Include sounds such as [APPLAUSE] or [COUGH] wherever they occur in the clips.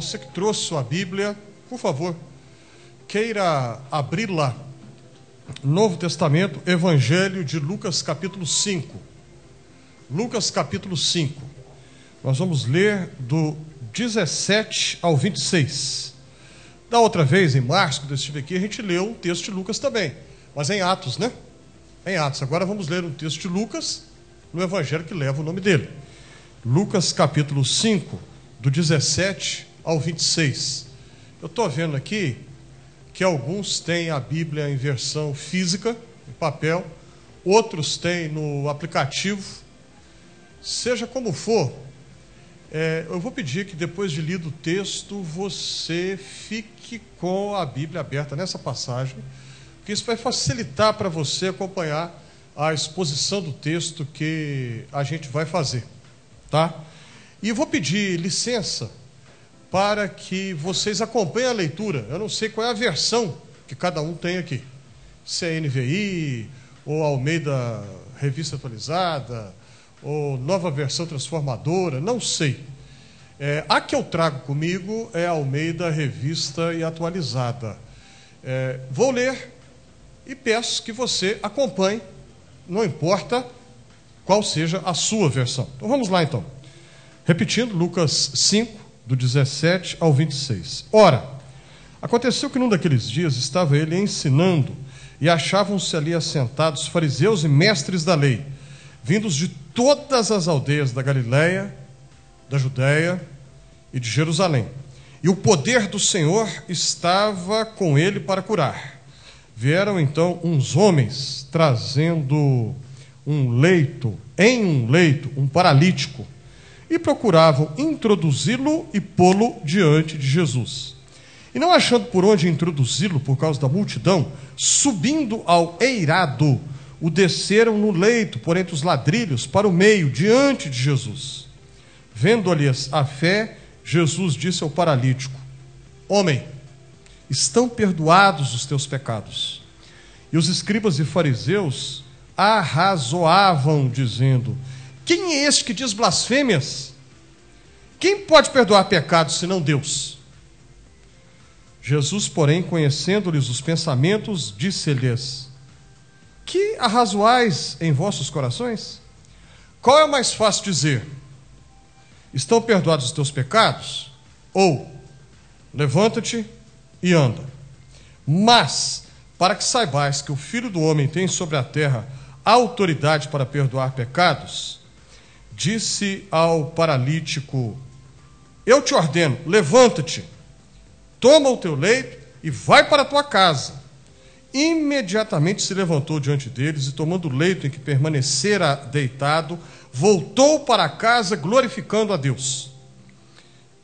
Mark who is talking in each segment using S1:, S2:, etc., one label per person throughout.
S1: você que trouxe sua Bíblia, por favor, queira abrir lá. Novo Testamento, Evangelho de Lucas, capítulo 5. Lucas, capítulo 5. Nós vamos ler do 17 ao 26. Da outra vez, em março, quando eu estive aqui, a gente leu um texto de Lucas também, mas em Atos, né? Em Atos. Agora vamos ler um texto de Lucas no Evangelho que leva o nome dele. Lucas capítulo 5, do 17 ao 26. Eu estou vendo aqui que alguns têm a Bíblia em versão física, em papel, outros têm no aplicativo. Seja como for, é, eu vou pedir que depois de lido o texto, você fique com a Bíblia aberta nessa passagem, porque isso vai facilitar para você acompanhar a exposição do texto que a gente vai fazer, tá? E vou pedir licença para que vocês acompanhem a leitura. Eu não sei qual é a versão que cada um tem aqui. Se é NVI, ou Almeida Revista Atualizada, ou Nova Versão Transformadora, não sei. É, a que eu trago comigo é Almeida Revista e Atualizada. É, vou ler e peço que você acompanhe, não importa qual seja a sua versão. Então vamos lá então. Repetindo, Lucas 5, do 17 ao 26. Ora, aconteceu que num daqueles dias estava ele ensinando e achavam-se ali assentados fariseus e mestres da lei, vindos de todas as aldeias da Galiléia, da Judéia e de Jerusalém. E o poder do Senhor estava com ele para curar. Vieram então uns homens trazendo um leito, em um leito, um paralítico e procuravam introduzi-lo e pô-lo diante de Jesus. E não achando por onde introduzi-lo por causa da multidão, subindo ao eirado, o desceram no leito, por entre os ladrilhos, para o meio, diante de Jesus. Vendo-lhes a fé, Jesus disse ao paralítico: Homem, estão perdoados os teus pecados. E os escribas e fariseus arrazoavam, dizendo: quem é este que diz blasfêmias? Quem pode perdoar pecados senão Deus? Jesus, porém, conhecendo-lhes os pensamentos, disse-lhes: Que arrazoais em vossos corações? Qual é o mais fácil dizer? Estão perdoados os teus pecados? Ou levanta-te e anda. Mas, para que saibais que o Filho do Homem tem sobre a terra autoridade para perdoar pecados, disse ao paralítico: Eu te ordeno, levanta-te, toma o teu leito e vai para a tua casa. Imediatamente se levantou diante deles e, tomando o leito em que permanecera deitado, voltou para casa glorificando a Deus.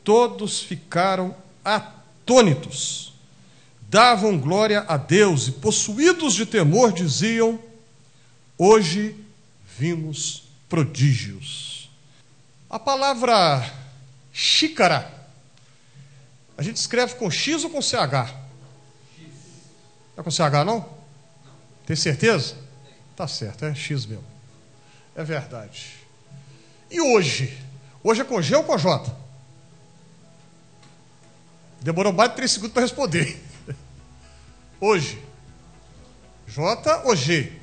S1: Todos ficaram atônitos, davam glória a Deus e, possuídos de temor, diziam: Hoje vimos prodígios. A palavra xícara, a gente escreve com X ou com CH? É com CH não? Tem certeza? Tá certo, é X mesmo. É verdade. E hoje? Hoje é com G ou com J? Demorou mais de três segundos para responder. [LAUGHS] Hoje. J ou G?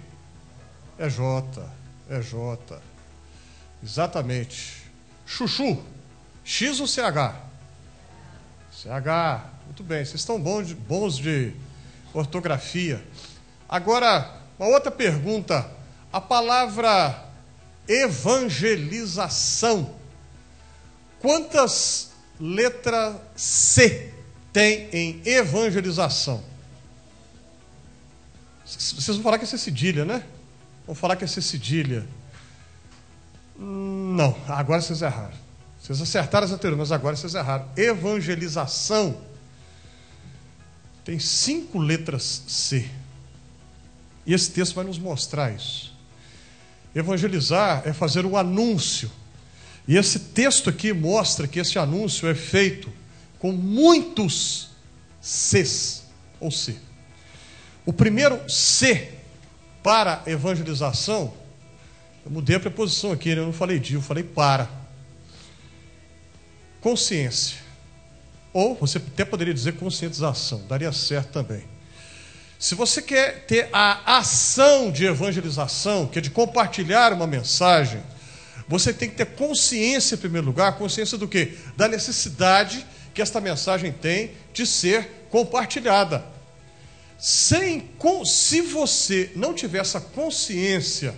S1: É J. É J. Exatamente. Chuchu, X ou CH? CH, muito bem, vocês estão bons de, ortografia. Agora, uma outra pergunta. A palavra evangelização, quantas letras C tem em evangelização? Vocês vão falar que é cedilha, né? Vão falar que é cedilha. Não, agora vocês erraram. Vocês acertaram as anteriores, mas agora vocês erraram. Evangelização tem cinco letras C. E esse texto vai nos mostrar isso. Evangelizar é fazer um anúncio. E esse texto aqui mostra que esse anúncio é feito com muitos Cs, ou C. O primeiro C para evangelização eu mudei a preposição aqui, né? eu não falei de, eu falei para. Consciência. Ou você até poderia dizer conscientização, daria certo também. Se você quer ter a ação de evangelização, que é de compartilhar uma mensagem, você tem que ter consciência, em primeiro lugar, consciência do quê? Da necessidade que esta mensagem tem de ser compartilhada. Sem, se você não tiver essa consciência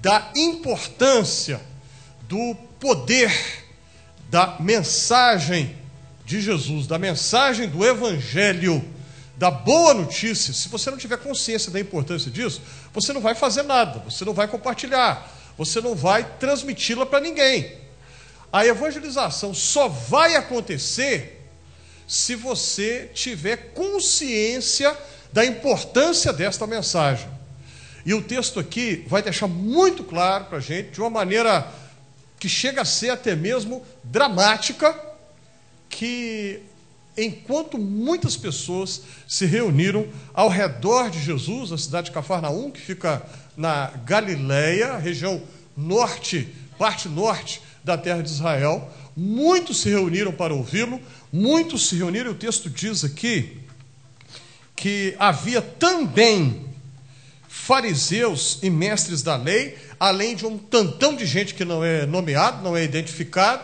S1: da importância, do poder da mensagem de Jesus, da mensagem do Evangelho, da boa notícia, se você não tiver consciência da importância disso, você não vai fazer nada, você não vai compartilhar, você não vai transmiti-la para ninguém. A evangelização só vai acontecer se você tiver consciência da importância desta mensagem. E o texto aqui vai deixar muito claro para a gente, de uma maneira que chega a ser até mesmo dramática, que enquanto muitas pessoas se reuniram ao redor de Jesus, na cidade de Cafarnaum, que fica na Galileia, região norte, parte norte da terra de Israel, muitos se reuniram para ouvi-lo, muitos se reuniram, e o texto diz aqui que havia também fariseus e mestres da lei, além de um tantão de gente que não é nomeado, não é identificado,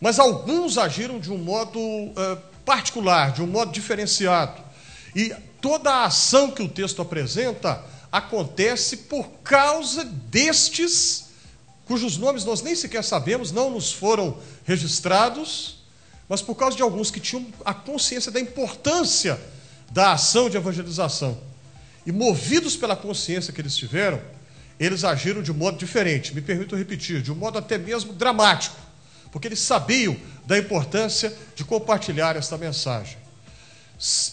S1: mas alguns agiram de um modo uh, particular, de um modo diferenciado. E toda a ação que o texto apresenta acontece por causa destes, cujos nomes nós nem sequer sabemos, não nos foram registrados, mas por causa de alguns que tinham a consciência da importância da ação de evangelização. E movidos pela consciência que eles tiveram, eles agiram de modo diferente, me permito repetir, de um modo até mesmo dramático porque eles sabiam da importância de compartilhar esta mensagem.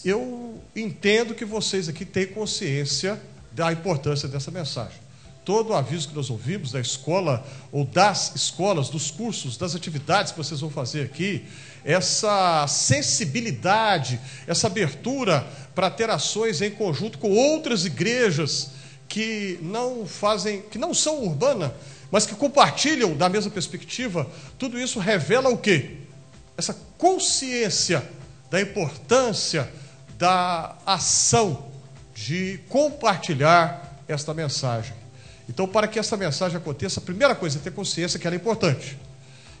S1: Eu entendo que vocês aqui têm consciência da importância dessa mensagem. Todo o aviso que nós ouvimos da escola, ou das escolas, dos cursos, das atividades que vocês vão fazer aqui, essa sensibilidade, essa abertura para ter ações em conjunto com outras igrejas que não fazem, que não são urbanas, mas que compartilham da mesma perspectiva, tudo isso revela o quê? Essa consciência da importância da ação de compartilhar esta mensagem. Então, para que essa mensagem aconteça, a primeira coisa é ter consciência que ela é importante.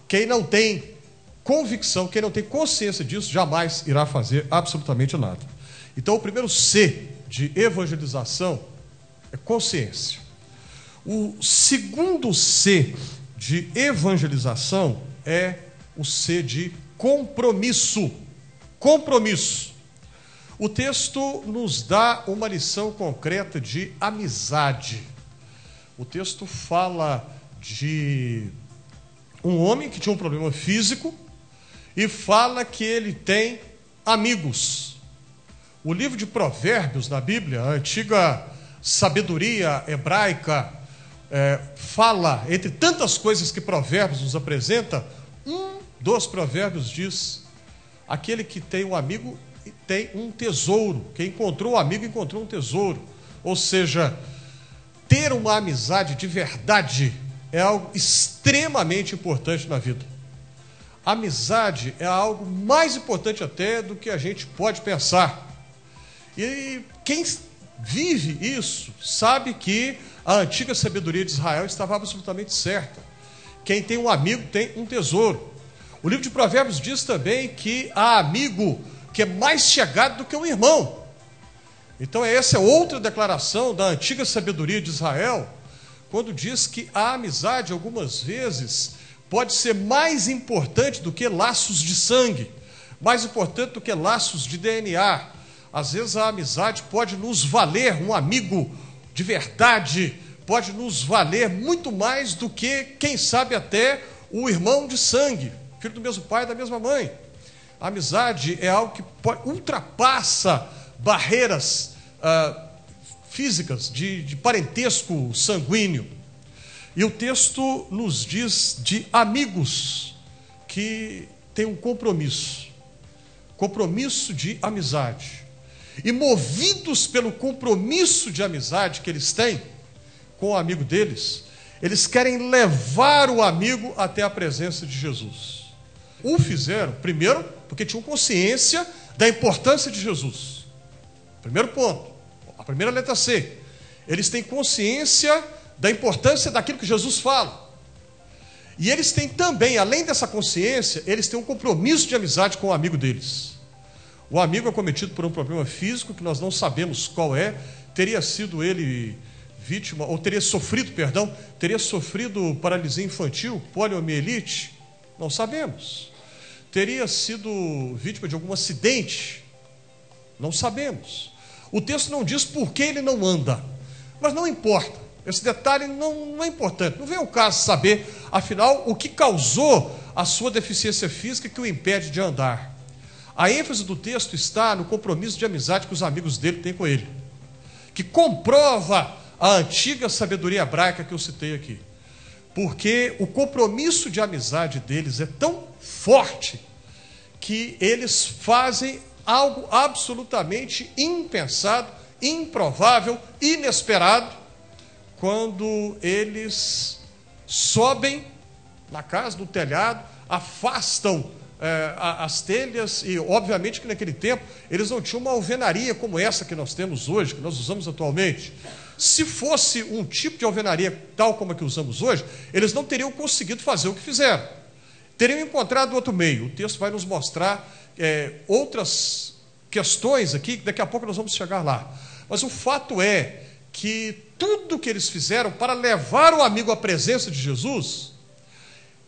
S1: Quem não tem convicção, quem não tem consciência disso, jamais irá fazer absolutamente nada. Então, o primeiro C de evangelização é consciência. O segundo C de evangelização é o C de compromisso. Compromisso. O texto nos dá uma lição concreta de amizade. O texto fala de um homem que tinha um problema físico e fala que ele tem amigos. O livro de Provérbios na Bíblia, a antiga sabedoria hebraica, é, fala, entre tantas coisas que Provérbios nos apresenta, um dos Provérbios diz: aquele que tem um amigo tem um tesouro. Quem encontrou o um amigo encontrou um tesouro. Ou seja, ter uma amizade de verdade é algo extremamente importante na vida. Amizade é algo mais importante até do que a gente pode pensar. E quem vive isso sabe que a antiga sabedoria de Israel estava absolutamente certa. Quem tem um amigo tem um tesouro. O livro de Provérbios diz também que há amigo que é mais chegado do que um irmão. Então, essa é outra declaração da antiga sabedoria de Israel, quando diz que a amizade, algumas vezes, pode ser mais importante do que laços de sangue, mais importante do que laços de DNA. Às vezes, a amizade pode nos valer um amigo de verdade pode nos valer muito mais do que, quem sabe, até o irmão de sangue, filho do mesmo pai e da mesma mãe. A amizade é algo que ultrapassa barreiras ah, físicas, de, de parentesco sanguíneo. E o texto nos diz de amigos que têm um compromisso compromisso de amizade. E movidos pelo compromisso de amizade que eles têm com o amigo deles, eles querem levar o amigo até a presença de Jesus. O fizeram, primeiro, porque tinham consciência da importância de Jesus. Primeiro ponto, a primeira letra C. Eles têm consciência da importância daquilo que Jesus fala. E eles têm também, além dessa consciência, eles têm um compromisso de amizade com o amigo deles. O amigo é cometido por um problema físico que nós não sabemos qual é, teria sido ele vítima, ou teria sofrido, perdão, teria sofrido paralisia infantil, poliomielite, não sabemos. Teria sido vítima de algum acidente, não sabemos. O texto não diz por que ele não anda, mas não importa. Esse detalhe não, não é importante. Não vem o caso saber, afinal, o que causou a sua deficiência física que o impede de andar. A ênfase do texto está no compromisso de amizade que os amigos dele têm com ele, que comprova a antiga sabedoria hebraica que eu citei aqui. Porque o compromisso de amizade deles é tão forte que eles fazem algo absolutamente impensado, improvável, inesperado, quando eles sobem na casa, no telhado, afastam é, as telhas, e obviamente que naquele tempo eles não tinham uma alvenaria como essa que nós temos hoje, que nós usamos atualmente. Se fosse um tipo de alvenaria tal como a que usamos hoje, eles não teriam conseguido fazer o que fizeram. Teriam encontrado outro meio. O texto vai nos mostrar é, outras questões aqui, que daqui a pouco nós vamos chegar lá. Mas o fato é que tudo que eles fizeram para levar o amigo à presença de Jesus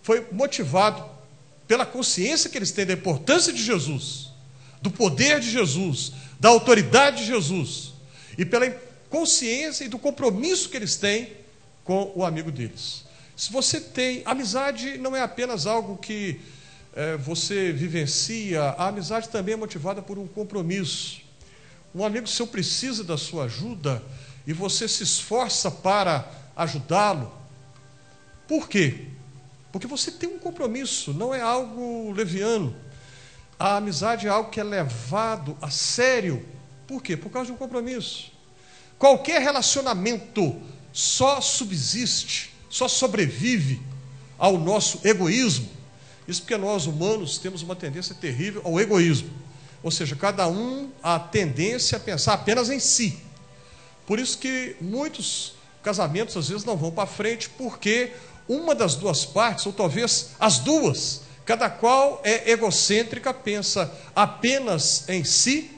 S1: foi motivado pela consciência que eles têm da importância de Jesus, do poder de Jesus, da autoridade de Jesus e pela consciência e do compromisso que eles têm com o amigo deles. Se você tem. Amizade não é apenas algo que é, você vivencia, a amizade também é motivada por um compromisso. Um amigo seu precisa da sua ajuda e você se esforça para ajudá-lo. Por quê? Porque você tem um compromisso, não é algo leviano. A amizade é algo que é levado a sério. Por quê? Por causa de um compromisso. Qualquer relacionamento só subsiste, só sobrevive ao nosso egoísmo. Isso porque nós humanos temos uma tendência terrível ao egoísmo. Ou seja, cada um a tendência a pensar apenas em si. Por isso que muitos casamentos às vezes não vão para frente, porque uma das duas partes, ou talvez as duas, cada qual é egocêntrica, pensa apenas em si.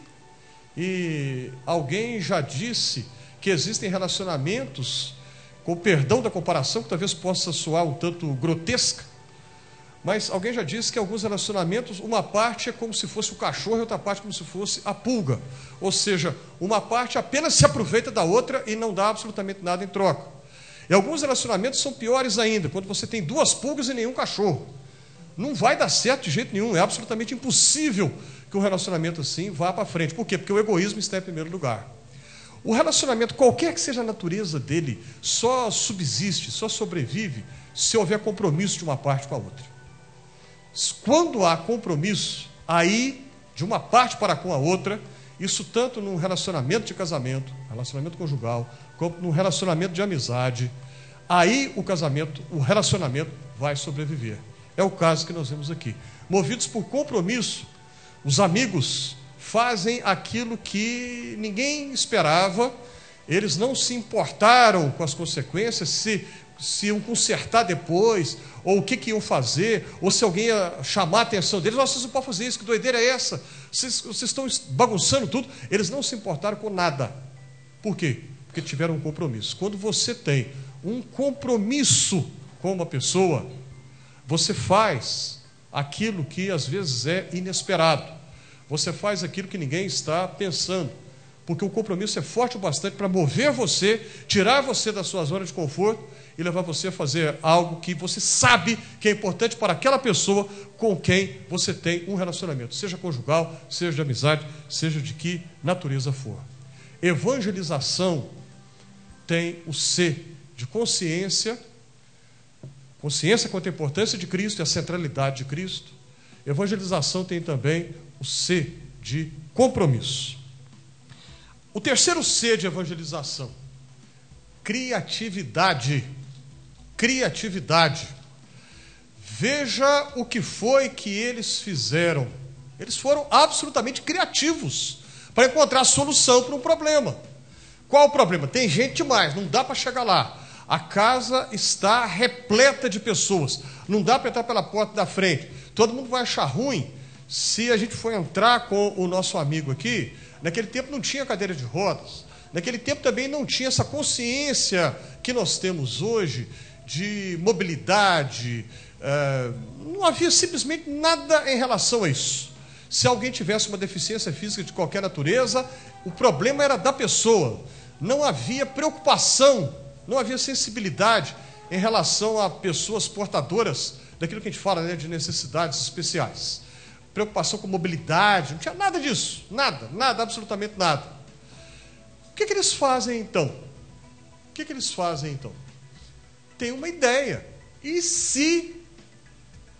S1: E alguém já disse que existem relacionamentos, com perdão da comparação, que talvez possa soar um tanto grotesca, mas alguém já disse que alguns relacionamentos, uma parte é como se fosse o cachorro e outra parte como se fosse a pulga. Ou seja, uma parte apenas se aproveita da outra e não dá absolutamente nada em troca. E alguns relacionamentos são piores ainda, quando você tem duas pulgas e nenhum cachorro. Não vai dar certo de jeito nenhum, é absolutamente impossível que um relacionamento assim vá para frente. Por quê? Porque o egoísmo está em primeiro lugar. O relacionamento, qualquer que seja a natureza dele, só subsiste, só sobrevive se houver compromisso de uma parte com a outra. Quando há compromisso, aí, de uma parte para com a outra, isso tanto num relacionamento de casamento, relacionamento conjugal, como num relacionamento de amizade, aí o casamento, o relacionamento vai sobreviver. É o caso que nós vemos aqui. Movidos por compromisso, os amigos fazem aquilo que ninguém esperava, eles não se importaram com as consequências, se, se iam consertar depois, ou o que, que iam fazer, ou se alguém ia chamar a atenção deles, Nossa, vocês não podem fazer isso, que doideira é essa? Vocês, vocês estão bagunçando tudo. Eles não se importaram com nada. Por quê? Porque tiveram um compromisso. Quando você tem um compromisso com uma pessoa, você faz aquilo que às vezes é inesperado. Você faz aquilo que ninguém está pensando, porque o compromisso é forte o bastante para mover você, tirar você da sua zona de conforto e levar você a fazer algo que você sabe que é importante para aquela pessoa com quem você tem um relacionamento, seja conjugal, seja de amizade, seja de que natureza for. Evangelização tem o C de consciência, consciência quanto à importância de Cristo e a centralidade de Cristo. Evangelização tem também o C de compromisso. O terceiro C de evangelização, criatividade. Criatividade. Veja o que foi que eles fizeram. Eles foram absolutamente criativos para encontrar solução para um problema. Qual o problema? Tem gente demais, não dá para chegar lá. A casa está repleta de pessoas, não dá para entrar pela porta da frente. Todo mundo vai achar ruim se a gente for entrar com o nosso amigo aqui. Naquele tempo não tinha cadeira de rodas, naquele tempo também não tinha essa consciência que nós temos hoje de mobilidade, é, não havia simplesmente nada em relação a isso. Se alguém tivesse uma deficiência física de qualquer natureza, o problema era da pessoa. Não havia preocupação, não havia sensibilidade em relação a pessoas portadoras daquilo que a gente fala né, de necessidades especiais. Preocupação com mobilidade, não tinha nada disso, nada, nada, absolutamente nada. O que, que eles fazem então? O que, que eles fazem então? Tem uma ideia. E se?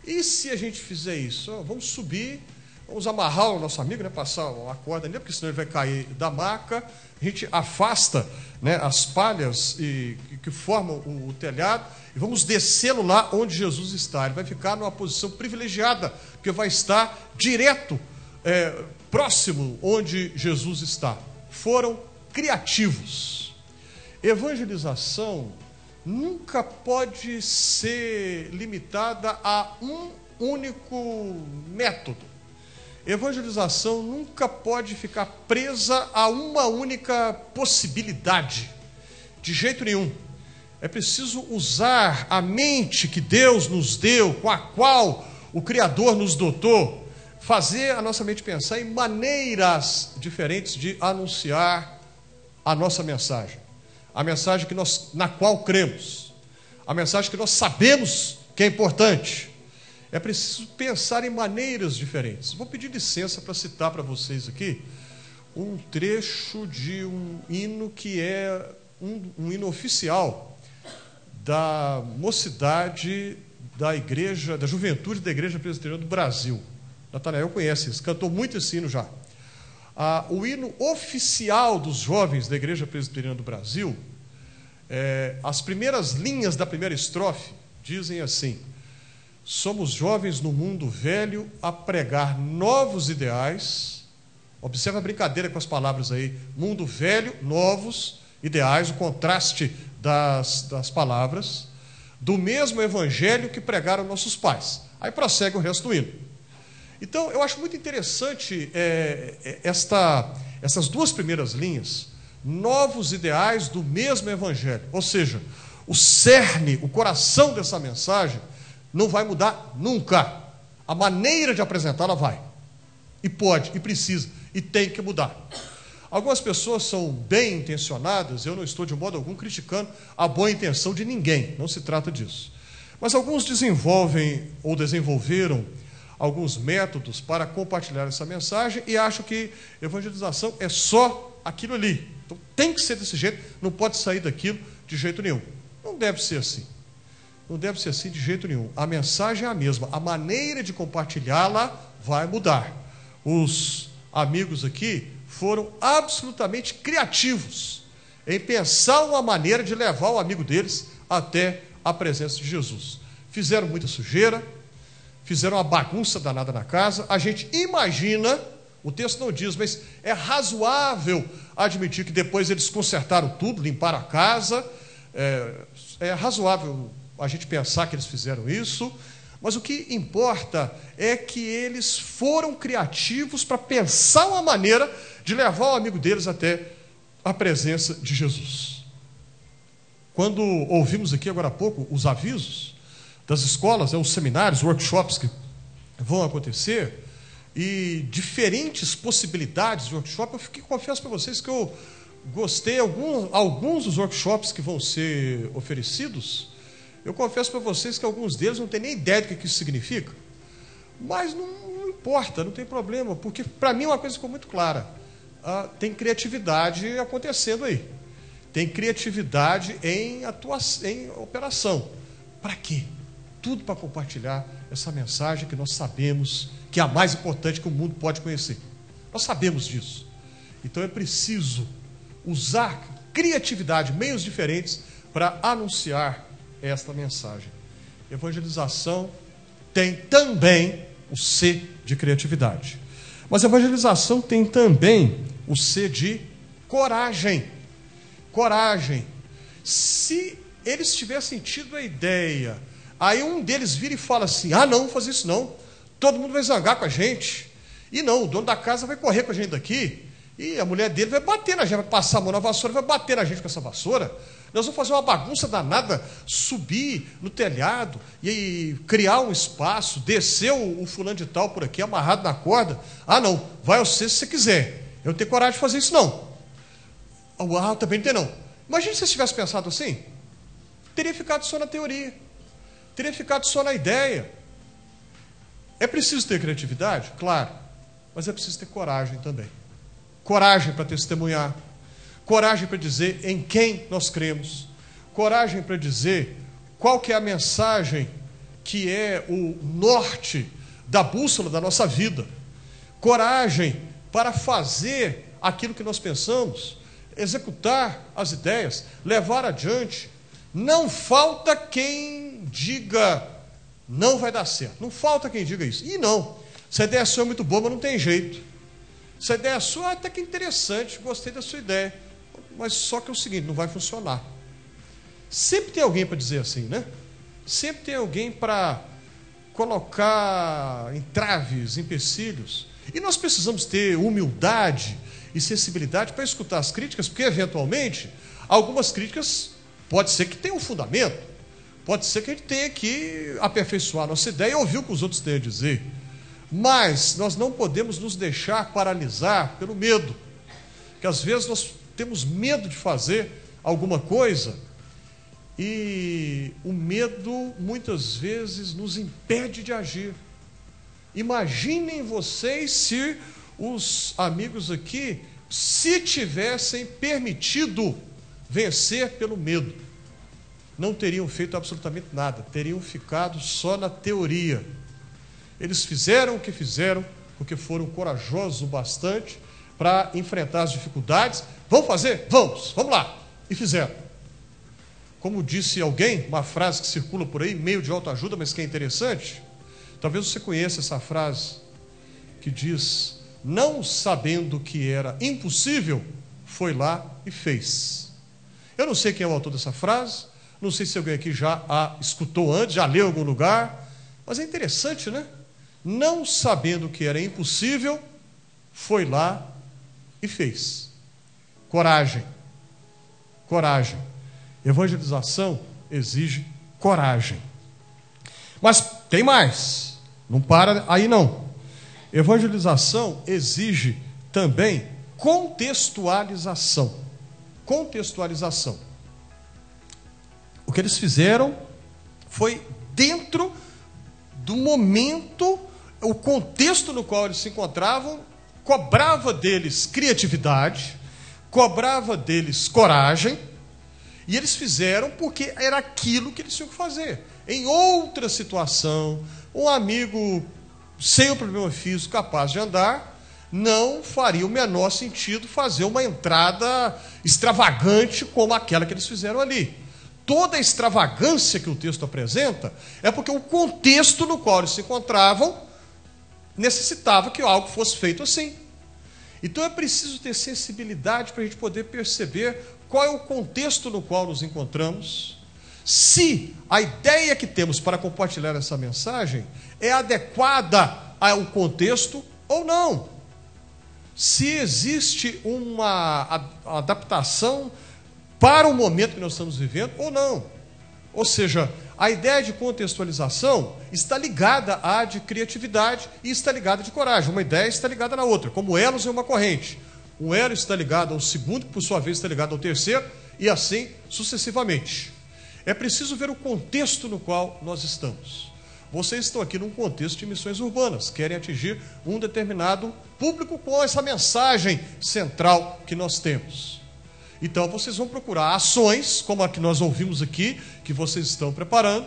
S1: E se a gente fizer isso? Oh, vamos subir Vamos amarrar o nosso amigo, né, passar a corda nele, porque senão ele vai cair da maca. A gente afasta né, as palhas e, que formam o, o telhado e vamos descê-lo lá onde Jesus está. Ele vai ficar numa posição privilegiada, porque vai estar direto, é, próximo onde Jesus está. Foram criativos. Evangelização nunca pode ser limitada a um único método. Evangelização nunca pode ficar presa a uma única possibilidade, de jeito nenhum. É preciso usar a mente que Deus nos deu, com a qual o Criador nos dotou, fazer a nossa mente pensar em maneiras diferentes de anunciar a nossa mensagem. A mensagem que nós, na qual cremos, a mensagem que nós sabemos que é importante é preciso pensar em maneiras diferentes. Vou pedir licença para citar para vocês aqui um trecho de um hino que é um, um hino oficial da mocidade da igreja, da juventude da igreja presbiteriana do Brasil. Natanael conhece isso, cantou muito esse hino já. Ah, o hino oficial dos jovens da igreja presbiteriana do Brasil, é, as primeiras linhas da primeira estrofe dizem assim: Somos jovens no mundo velho a pregar novos ideais. Observa a brincadeira com as palavras aí. Mundo velho, novos ideais, o contraste das, das palavras, do mesmo evangelho que pregaram nossos pais. Aí prossegue o resto do hino. Então, eu acho muito interessante é, é esta, essas duas primeiras linhas, novos ideais do mesmo evangelho. Ou seja, o cerne, o coração dessa mensagem não vai mudar nunca. A maneira de apresentá-la vai. E pode, e precisa, e tem que mudar. Algumas pessoas são bem intencionadas, eu não estou de modo algum criticando a boa intenção de ninguém, não se trata disso. Mas alguns desenvolvem ou desenvolveram alguns métodos para compartilhar essa mensagem e acham que evangelização é só aquilo ali. Então tem que ser desse jeito, não pode sair daquilo de jeito nenhum. Não deve ser assim. Não deve ser assim de jeito nenhum. A mensagem é a mesma, a maneira de compartilhá-la vai mudar. Os amigos aqui foram absolutamente criativos em pensar uma maneira de levar o amigo deles até a presença de Jesus. Fizeram muita sujeira, fizeram uma bagunça danada na casa. A gente imagina, o texto não diz, mas é razoável admitir que depois eles consertaram tudo, limparam a casa. É, é razoável a gente pensar que eles fizeram isso, mas o que importa é que eles foram criativos para pensar uma maneira de levar o amigo deles até a presença de Jesus. Quando ouvimos aqui agora há pouco os avisos das escolas, né, os seminários, workshops que vão acontecer, e diferentes possibilidades de workshop, eu fiquei, confesso para vocês que eu gostei alguns, alguns dos workshops que vão ser oferecidos eu confesso para vocês que alguns deles não têm nem ideia do que isso significa. Mas não, não importa, não tem problema, porque para mim uma coisa ficou muito clara. Ah, tem criatividade acontecendo aí. Tem criatividade em, atuação, em operação. Para quê? Tudo para compartilhar essa mensagem que nós sabemos que é a mais importante que o mundo pode conhecer. Nós sabemos disso. Então é preciso usar criatividade, meios diferentes para anunciar esta mensagem. Evangelização tem também o C de criatividade. Mas evangelização tem também o C de coragem. Coragem. Se eles tivessem tido a ideia, aí um deles vira e fala assim: ah, não, vou fazer isso não. Todo mundo vai zangar com a gente. E não, o dono da casa vai correr com a gente daqui. E a mulher dele vai bater na gente, vai passar a mão na vassoura, vai bater na gente com essa vassoura. Nós vamos fazer uma bagunça danada, subir no telhado e criar um espaço, descer o, fulano de tal por aqui, amarrado na corda. Ah, não, vai você se você quiser. Eu não tenho coragem de fazer isso, não. Ah, também não tem, não. Imagina se você tivesse pensado assim. Teria ficado só na teoria. Teria ficado só na ideia. É preciso ter criatividade? Claro. Mas é preciso ter coragem também. Coragem para testemunhar coragem para dizer em quem nós cremos, coragem para dizer qual que é a mensagem que é o norte da bússola da nossa vida, coragem para fazer aquilo que nós pensamos, executar as ideias, levar adiante. Não falta quem diga não vai dar certo. Não falta quem diga isso. E não. Essa ideia sua é muito boa, mas não tem jeito. Essa ideia sua é até que interessante, gostei da sua ideia. Mas só que é o seguinte, não vai funcionar. Sempre tem alguém para dizer assim, né? Sempre tem alguém para colocar entraves, empecilhos. E nós precisamos ter humildade e sensibilidade para escutar as críticas, porque eventualmente algumas críticas pode ser que tenham um fundamento, pode ser que a gente tenha que aperfeiçoar nossa ideia e ouvir o que os outros têm a dizer. Mas nós não podemos nos deixar paralisar pelo medo, que às vezes nós temos medo de fazer alguma coisa e o medo muitas vezes nos impede de agir. Imaginem vocês se os amigos aqui se tivessem permitido vencer pelo medo. Não teriam feito absolutamente nada, teriam ficado só na teoria. Eles fizeram o que fizeram porque foram corajosos o bastante para enfrentar as dificuldades. Vamos fazer? Vamos, vamos lá. E fizeram. Como disse alguém, uma frase que circula por aí, meio de autoajuda, mas que é interessante. Talvez você conheça essa frase que diz: Não sabendo que era impossível, foi lá e fez. Eu não sei quem é o autor dessa frase, não sei se alguém aqui já a escutou antes, já leu em algum lugar, mas é interessante, né? Não sabendo que era impossível, foi lá e fez. Coragem. Coragem. Evangelização exige coragem. Mas tem mais. Não para aí não. Evangelização exige também contextualização. Contextualização. O que eles fizeram foi dentro do momento, o contexto no qual eles se encontravam cobrava deles criatividade, cobrava deles coragem, e eles fizeram porque era aquilo que eles tinham que fazer. Em outra situação, um amigo sem o problema físico capaz de andar, não faria o menor sentido fazer uma entrada extravagante como aquela que eles fizeram ali. Toda a extravagância que o texto apresenta é porque o contexto no qual eles se encontravam necessitava que algo fosse feito assim. Então é preciso ter sensibilidade para a gente poder perceber qual é o contexto no qual nos encontramos, se a ideia que temos para compartilhar essa mensagem é adequada ao contexto ou não. Se existe uma adaptação para o momento que nós estamos vivendo ou não. Ou seja, a ideia de contextualização está ligada à de criatividade e está ligada de coragem. Uma ideia está ligada na outra, como elos em uma corrente. Um elo está ligado ao segundo, que por sua vez está ligado ao terceiro, e assim sucessivamente. É preciso ver o contexto no qual nós estamos. Vocês estão aqui num contexto de missões urbanas, querem atingir um determinado público com essa mensagem central que nós temos. Então vocês vão procurar ações, como a que nós ouvimos aqui, que vocês estão preparando,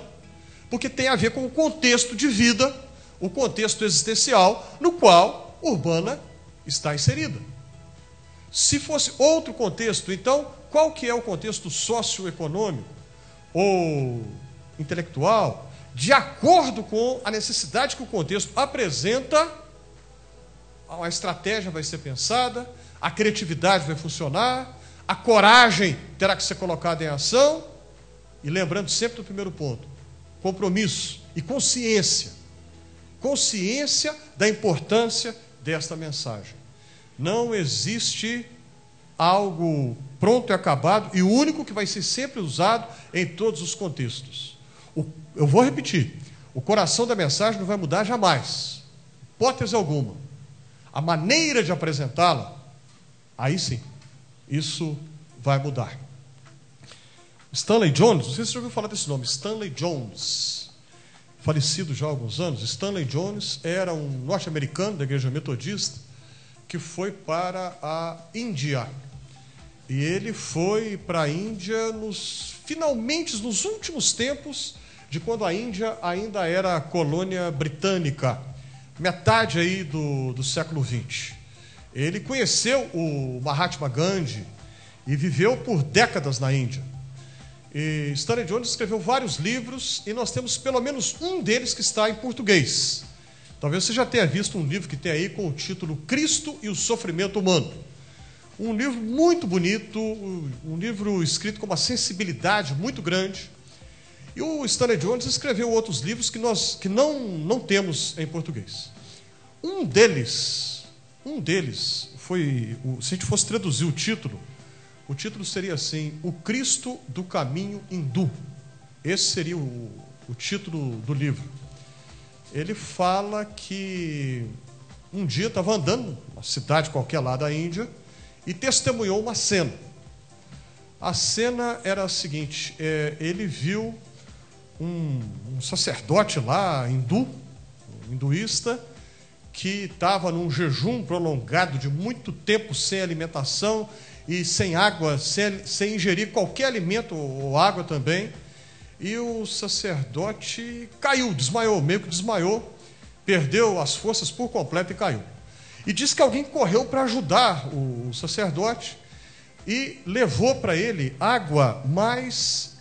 S1: porque tem a ver com o contexto de vida, o contexto existencial no qual Urbana está inserida. Se fosse outro contexto, então, qual que é o contexto socioeconômico ou intelectual de acordo com a necessidade que o contexto apresenta, a estratégia vai ser pensada, a criatividade vai funcionar, a coragem terá que ser colocada em ação, e lembrando sempre do primeiro ponto: compromisso e consciência. Consciência da importância desta mensagem. Não existe algo pronto e acabado e único que vai ser sempre usado em todos os contextos. O, eu vou repetir: o coração da mensagem não vai mudar jamais, hipótese alguma. A maneira de apresentá-la, aí sim, isso vai mudar. Stanley Jones, não sei se você ouviu falar desse nome, Stanley Jones, falecido já há alguns anos. Stanley Jones era um norte-americano da igreja metodista que foi para a Índia. E ele foi para a Índia nos finalmente nos últimos tempos de quando a Índia ainda era colônia britânica, metade aí do, do século XX. Ele conheceu o Mahatma Gandhi e viveu por décadas na Índia. E Stanley Jones escreveu vários livros e nós temos pelo menos um deles que está em português. Talvez você já tenha visto um livro que tem aí com o título Cristo e o Sofrimento Humano. Um livro muito bonito, um livro escrito com uma sensibilidade muito grande. E o Stanley Jones escreveu outros livros que nós que não, não temos em português. Um deles, um deles foi, se a gente fosse traduzir o título, o título seria assim: O Cristo do Caminho Hindu. Esse seria o, o título do livro. Ele fala que um dia estava andando, uma cidade qualquer lá da Índia, e testemunhou uma cena. A cena era a seguinte: é, ele viu um, um, sacerdote lá, hindu, um hinduísta, que estava num jejum prolongado de muito tempo sem alimentação e sem água, sem, sem ingerir qualquer alimento ou água também. E o sacerdote caiu, desmaiou, meio que desmaiou, perdeu as forças por completo e caiu. E diz que alguém correu para ajudar o sacerdote e levou para ele água, mas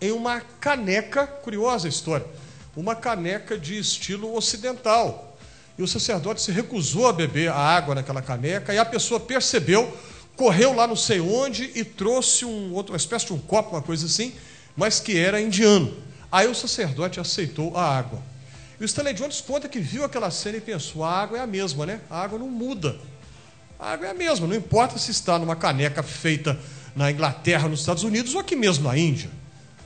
S1: em uma caneca, curiosa a história, uma caneca de estilo ocidental. E o sacerdote se recusou a beber a água naquela caneca, e a pessoa percebeu correu lá não sei onde e trouxe um outro, uma espécie de um copo, uma coisa assim, mas que era indiano. Aí o sacerdote aceitou a água. E o Stanley Jones conta que viu aquela cena e pensou: a água é a mesma, né? A água não muda. A água é a mesma, não importa se está numa caneca feita na Inglaterra, nos Estados Unidos ou aqui mesmo na Índia.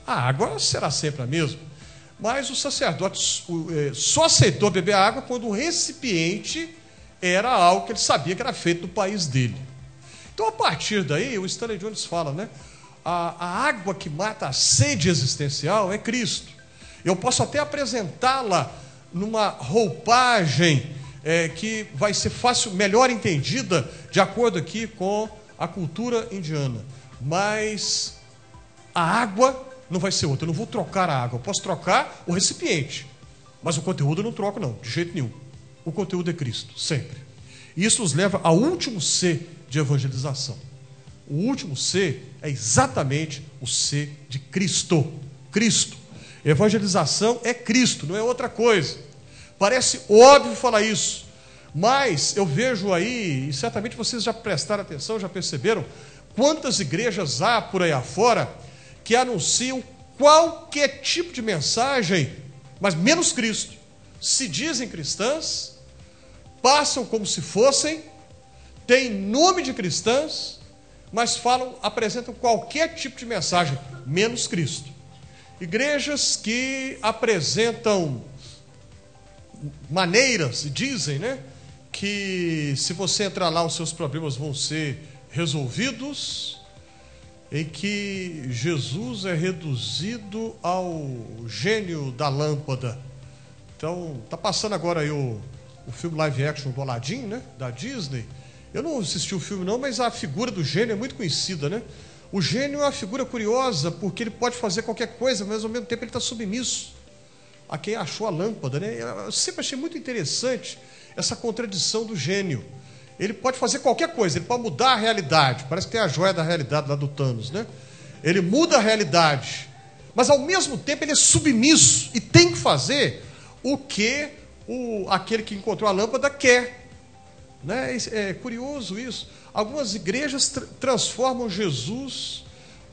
S1: A água será sempre a mesma. Mas o sacerdote é, só aceitou beber água quando o recipiente era algo que ele sabia que era feito no país dele. Então, a partir daí, o Stanley Jones fala, né? A, a água que mata a sede existencial é Cristo. Eu posso até apresentá-la numa roupagem é, que vai ser fácil, melhor entendida, de acordo aqui com a cultura indiana. Mas a água não vai ser outra. Eu não vou trocar a água. Eu posso trocar o recipiente. Mas o conteúdo eu não troco, não, de jeito nenhum. O conteúdo é Cristo, sempre. E isso nos leva ao último C de evangelização. O último C é exatamente o C de Cristo. Cristo. Evangelização é Cristo, não é outra coisa. Parece óbvio falar isso, mas eu vejo aí, e certamente vocês já prestaram atenção, já perceberam, quantas igrejas há por aí afora que anunciam qualquer tipo de mensagem, mas menos Cristo. Se dizem cristãs, passam como se fossem têm nome de cristãs, mas falam, apresentam qualquer tipo de mensagem, menos Cristo. Igrejas que apresentam maneiras, dizem, né, que se você entrar lá, os seus problemas vão ser resolvidos, em que Jesus é reduzido ao gênio da lâmpada. Então, tá passando agora aí o, o filme live action do Aladdin, né, da Disney. Eu não assisti o filme não, mas a figura do gênio é muito conhecida, né? O gênio é uma figura curiosa, porque ele pode fazer qualquer coisa, mas ao mesmo tempo ele está submisso a quem achou a lâmpada, né? Eu sempre achei muito interessante essa contradição do gênio. Ele pode fazer qualquer coisa, ele pode mudar a realidade. Parece que tem a joia da realidade lá do Thanos, né? Ele muda a realidade, mas ao mesmo tempo ele é submisso e tem que fazer o que o, aquele que encontrou a lâmpada quer. Né? É curioso isso. Algumas igrejas tra transformam Jesus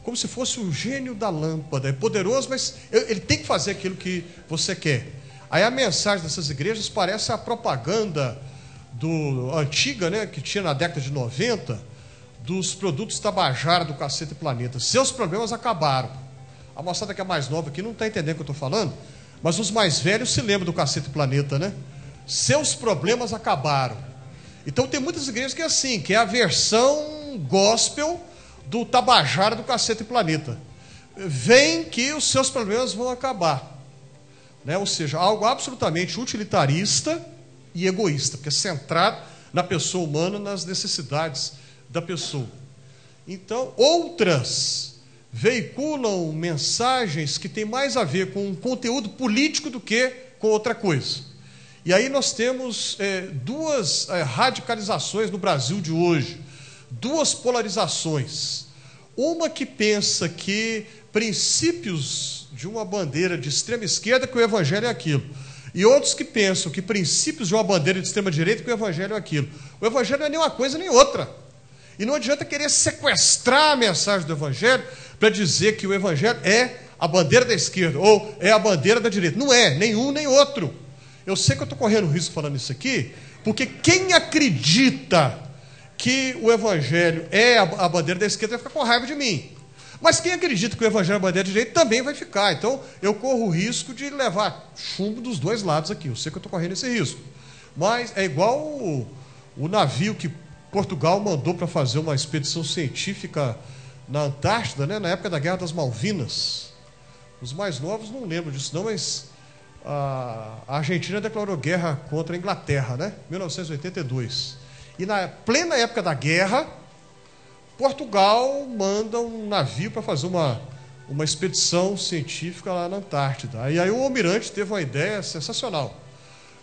S1: como se fosse o gênio da lâmpada. É poderoso, mas ele tem que fazer aquilo que você quer. Aí a mensagem dessas igrejas parece a propaganda do antiga, né, que tinha na década de 90, dos produtos Tabajara do Cacete Planeta. Seus problemas acabaram. A moçada que é mais nova aqui não está entendendo o que eu estou falando, mas os mais velhos se lembram do Cacete Planeta, né? Seus problemas acabaram. Então tem muitas igrejas que é assim, que é a versão gospel do Tabajara do Cacete Planeta. Vem que os seus problemas vão acabar. Né? Ou seja, algo absolutamente utilitarista e egoísta, porque é centrado na pessoa humana, nas necessidades da pessoa. Então, outras veiculam mensagens que têm mais a ver com um conteúdo político do que com outra coisa. E aí nós temos é, duas é, radicalizações no Brasil de hoje, duas polarizações. Uma que pensa que princípios de uma bandeira de extrema esquerda que o evangelho é aquilo. E outros que pensam que princípios de uma bandeira de extrema direita que o evangelho é aquilo. O evangelho não é nem uma coisa nem outra. E não adianta querer sequestrar a mensagem do evangelho para dizer que o evangelho é a bandeira da esquerda ou é a bandeira da direita. Não é, nenhum nem outro. Eu sei que eu estou correndo risco falando isso aqui, porque quem acredita que o evangelho é a, bandeira da esquerda vai ficar com raiva de mim. Mas quem acredita que o evangelho é bandeira da direita também vai ficar. Então eu corro o risco de levar chumbo dos dois lados aqui. Eu sei que eu estou correndo esse risco. Mas é igual o, o navio que Portugal mandou para fazer uma expedição científica na Antártida, né, na época da Guerra das Malvinas. Os mais novos não lembram disso, não, mas a Argentina declarou guerra contra a Inglaterra, né? 1982. E na plena época da guerra, Portugal manda um navio para fazer uma, uma expedição científica lá na Antártida. E aí o almirante teve uma ideia sensacional.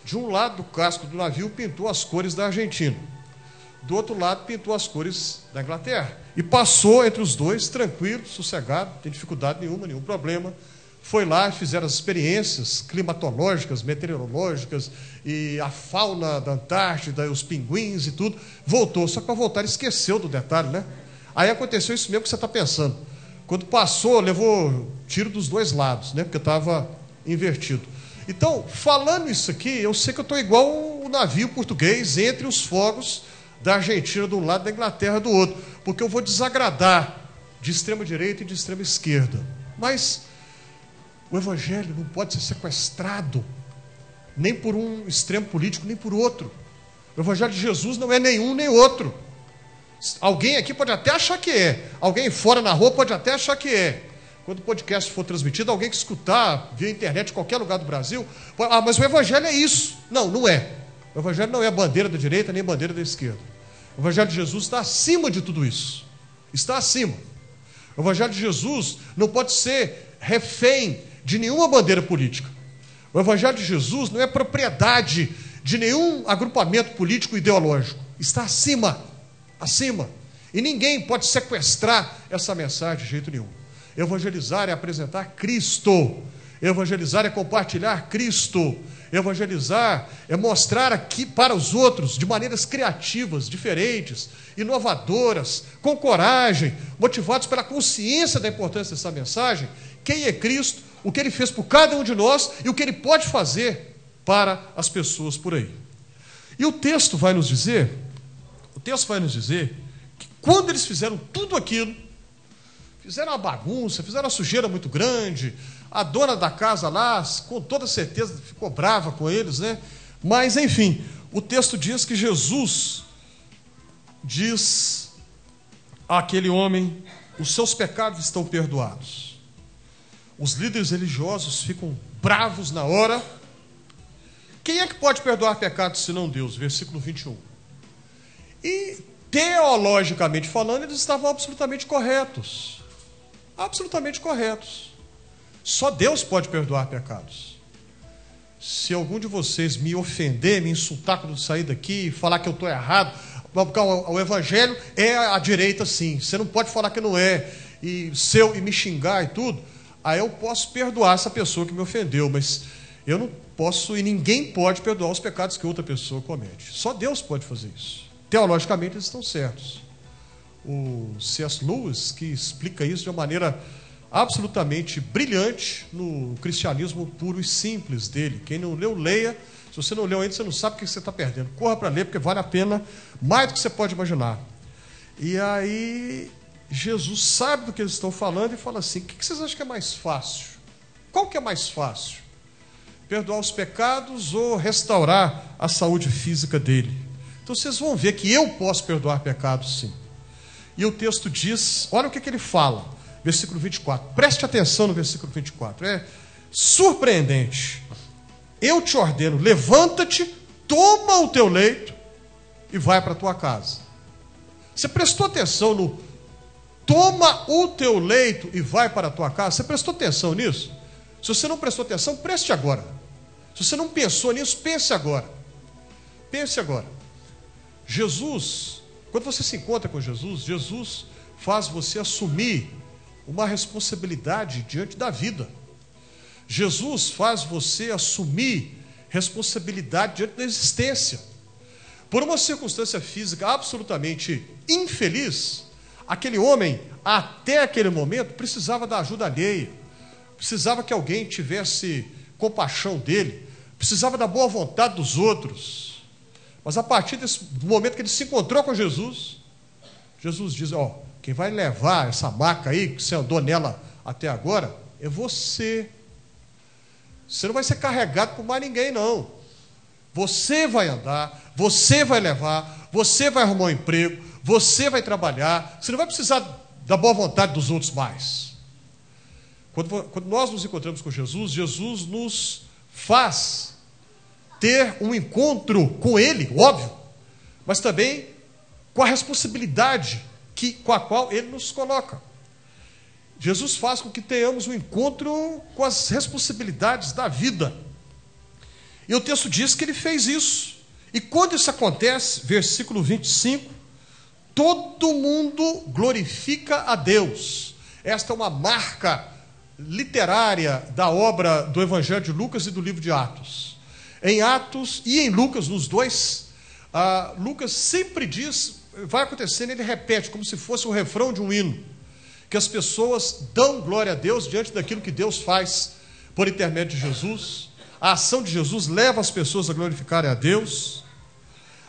S1: De um lado do casco do navio pintou as cores da Argentina. Do outro lado pintou as cores da Inglaterra. E passou entre os dois, tranquilo, sossegado, não tem dificuldade nenhuma, nenhum problema. Foi lá, fizeram as experiências climatológicas, meteorológicas, e a fauna da Antártida, os pinguins e tudo. Voltou, só que para voltar esqueceu do detalhe, né? Aí aconteceu isso mesmo que você está pensando. Quando passou, levou tiro dos dois lados, né? Porque estava invertido. Então, falando isso aqui, eu sei que eu estou igual o navio português entre os fogos da Argentina de um lado, da Inglaterra do outro, porque eu vou desagradar de extrema direita e de extrema esquerda. Mas o evangelho não pode ser sequestrado nem por um extremo político, nem por outro. O evangelho de Jesus não é nenhum nem outro. Alguém aqui pode até achar que é, alguém fora na rua pode até achar que é. Quando o podcast for transmitido, alguém que escutar via internet em qualquer lugar do Brasil, pode, ah, mas o evangelho é isso. Não, não é. O evangelho não é bandeira da direita nem bandeira da esquerda. O Evangelho de Jesus está acima de tudo isso. Está acima. O Evangelho de Jesus não pode ser refém de nenhuma bandeira política. O Evangelho de Jesus não é propriedade de nenhum agrupamento político ideológico. Está acima. Acima. E ninguém pode sequestrar essa mensagem de jeito nenhum. Evangelizar é apresentar Cristo. Evangelizar é compartilhar Cristo. Evangelizar é mostrar aqui para os outros de maneiras criativas, diferentes, inovadoras, com coragem, motivados pela consciência da importância dessa mensagem, quem é Cristo, o que ele fez por cada um de nós e o que ele pode fazer para as pessoas por aí. E o texto vai nos dizer, texto vai nos dizer que quando eles fizeram tudo aquilo, fizeram uma bagunça, fizeram uma sujeira muito grande, a dona da casa lá, com toda certeza, ficou brava com eles, né? Mas, enfim, o texto diz que Jesus diz àquele homem: os seus pecados estão perdoados. Os líderes religiosos ficam bravos na hora. Quem é que pode perdoar pecados senão Deus? Versículo 21. E, teologicamente falando, eles estavam absolutamente corretos. Absolutamente corretos. Só Deus pode perdoar pecados. Se algum de vocês me ofender, me insultar quando sair daqui, falar que eu estou errado, o evangelho é a direita sim. Você não pode falar que não é. E seu e me xingar e tudo. Aí eu posso perdoar essa pessoa que me ofendeu, mas eu não posso e ninguém pode perdoar os pecados que outra pessoa comete. Só Deus pode fazer isso. Teologicamente eles estão certos. O C.S. Lewis, que explica isso de uma maneira absolutamente brilhante no cristianismo puro e simples dele. Quem não leu, leia. Se você não leu ainda, você não sabe o que você está perdendo. Corra para ler, porque vale a pena mais do que você pode imaginar. E aí, Jesus sabe do que eles estão falando e fala assim: o que vocês acham que é mais fácil? Qual que é mais fácil? Perdoar os pecados ou restaurar a saúde física dele? Então vocês vão ver que eu posso perdoar pecados sim. E o texto diz: olha o que, que ele fala, versículo 24. Preste atenção no versículo 24. É surpreendente. Eu te ordeno: levanta-te, toma o teu leito e vai para a tua casa. Você prestou atenção no toma o teu leito e vai para a tua casa? Você prestou atenção nisso? Se você não prestou atenção, preste agora. Se você não pensou nisso, pense agora. Pense agora. Jesus, quando você se encontra com Jesus, Jesus faz você assumir uma responsabilidade diante da vida. Jesus faz você assumir responsabilidade diante da existência. Por uma circunstância física absolutamente infeliz, aquele homem, até aquele momento, precisava da ajuda alheia, precisava que alguém tivesse compaixão dele, precisava da boa vontade dos outros. Mas a partir desse momento que ele se encontrou com Jesus, Jesus diz: Ó, quem vai levar essa maca aí, que você andou nela até agora, é você. Você não vai ser carregado por mais ninguém, não. Você vai andar, você vai levar, você vai arrumar um emprego, você vai trabalhar. Você não vai precisar da boa vontade dos outros mais. Quando, quando nós nos encontramos com Jesus, Jesus nos faz ter um encontro com Ele, óbvio, mas também com a responsabilidade que, com a qual Ele nos coloca. Jesus faz com que tenhamos um encontro com as responsabilidades da vida. E o texto diz que ele fez isso. E quando isso acontece, versículo 25, todo mundo glorifica a Deus. Esta é uma marca literária da obra do Evangelho de Lucas e do livro de Atos. Em Atos e em Lucas, nos dois, uh, Lucas sempre diz, vai acontecendo, ele repete, como se fosse o refrão de um hino que as pessoas dão glória a Deus diante daquilo que Deus faz por intermédio de Jesus. A ação de Jesus leva as pessoas a glorificarem a Deus.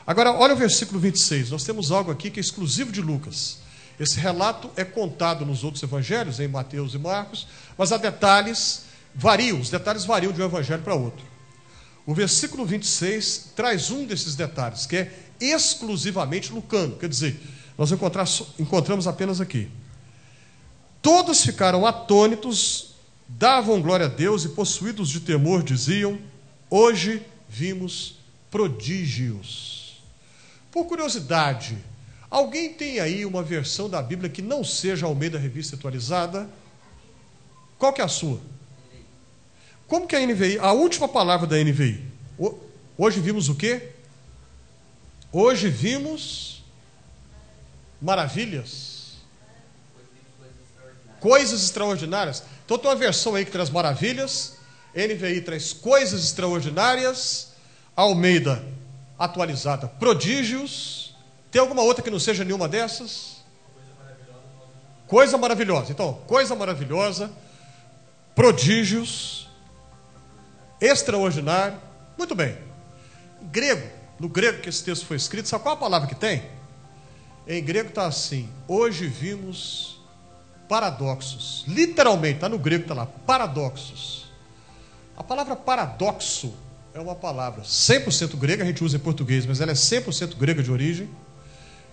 S1: Agora, olha o versículo 26. Nós temos algo aqui que é exclusivo de Lucas. Esse relato é contado nos outros evangelhos, em Mateus e Marcos, mas há detalhes, variam, os detalhes variam de um evangelho para outro. O versículo 26 traz um desses detalhes, que é exclusivamente lucano, quer dizer, nós encontramos apenas aqui. Todos ficaram atônitos, davam glória a Deus e, possuídos de temor, diziam: Hoje vimos prodígios. Por curiosidade, alguém tem aí uma versão da Bíblia que não seja ao meio da revista atualizada? Qual que é a sua? Como que a NVI? A última palavra da NVI. Hoje vimos o quê? Hoje vimos maravilhas coisas extraordinárias. Então tem uma versão aí que traz maravilhas, NVI traz coisas extraordinárias, Almeida atualizada, prodígios. Tem alguma outra que não seja nenhuma dessas? Coisa maravilhosa. Então, coisa maravilhosa, prodígios, extraordinário. Muito bem. Em grego, no grego que esse texto foi escrito, sabe qual a palavra que tem? Em grego está assim: Hoje vimos paradoxos. Literalmente, está no grego, está lá, paradoxos. A palavra paradoxo é uma palavra 100% grega, a gente usa em português, mas ela é 100% grega de origem.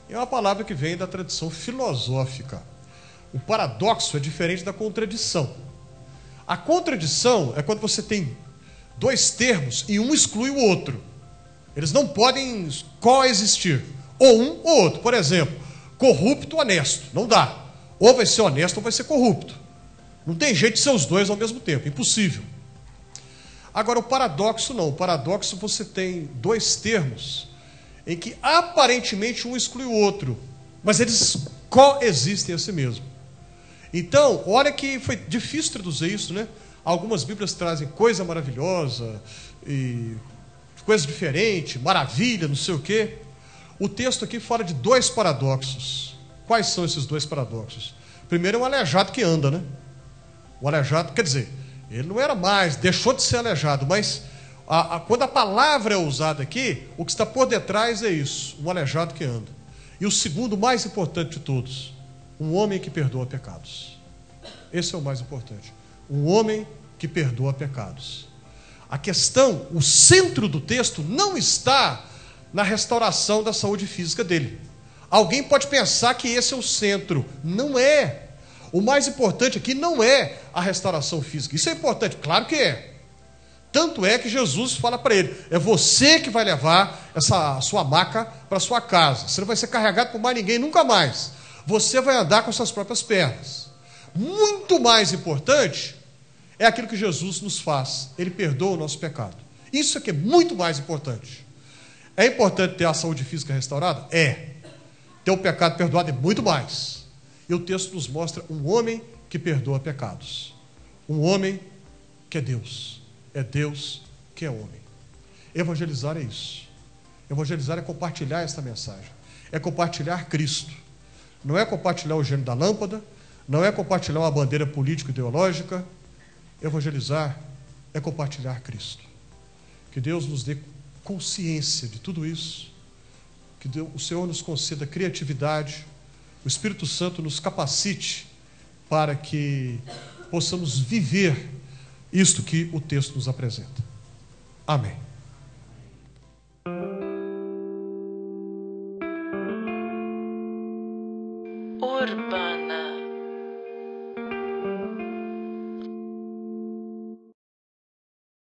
S1: É uma palavra que vem da tradição filosófica. O paradoxo é diferente da contradição. A contradição é quando você tem dois termos e um exclui o outro. Eles não podem coexistir. Ou um ou outro. Por exemplo, corrupto, honesto. Não dá. Ou vai ser honesto ou vai ser corrupto. Não tem jeito de ser os dois ao mesmo tempo, impossível. Agora, o paradoxo não. O paradoxo você tem dois termos em que aparentemente um exclui o outro, mas eles coexistem a si mesmo. Então, olha que foi difícil traduzir isso, né? Algumas Bíblias trazem coisa maravilhosa e coisa diferente, maravilha, não sei o quê. O texto aqui fala de dois paradoxos. Quais são esses dois paradoxos? Primeiro é um aleijado que anda, né? O aleijado, quer dizer, ele não era mais, deixou de ser aleijado, mas a, a, quando a palavra é usada aqui, o que está por detrás é isso: um aleijado que anda. E o segundo, mais importante de todos, um homem que perdoa pecados. Esse é o mais importante. Um homem que perdoa pecados. A questão, o centro do texto não está na restauração da saúde física dele. Alguém pode pensar que esse é o centro. Não é. O mais importante aqui não é a restauração física. Isso é importante, claro que é. Tanto é que Jesus fala para ele: é você que vai levar essa sua maca para sua casa. Você não vai ser carregado por mais ninguém nunca mais. Você vai andar com suas próprias pernas. Muito mais importante é aquilo que Jesus nos faz. Ele perdoa o nosso pecado. Isso é que é muito mais importante. É importante ter a saúde física restaurada? É. Ter o pecado perdoado é muito mais. E o texto nos mostra um homem que perdoa pecados. Um homem que é Deus. É Deus que é homem. Evangelizar é isso. Evangelizar é compartilhar esta mensagem. É compartilhar Cristo. Não é compartilhar o gênio da lâmpada, não é compartilhar uma bandeira político-ideológica. Evangelizar é compartilhar Cristo. Que Deus nos dê consciência de tudo isso. Que Deus, o Senhor nos conceda criatividade, o Espírito Santo nos capacite para que possamos viver isto que o texto nos apresenta. Amém.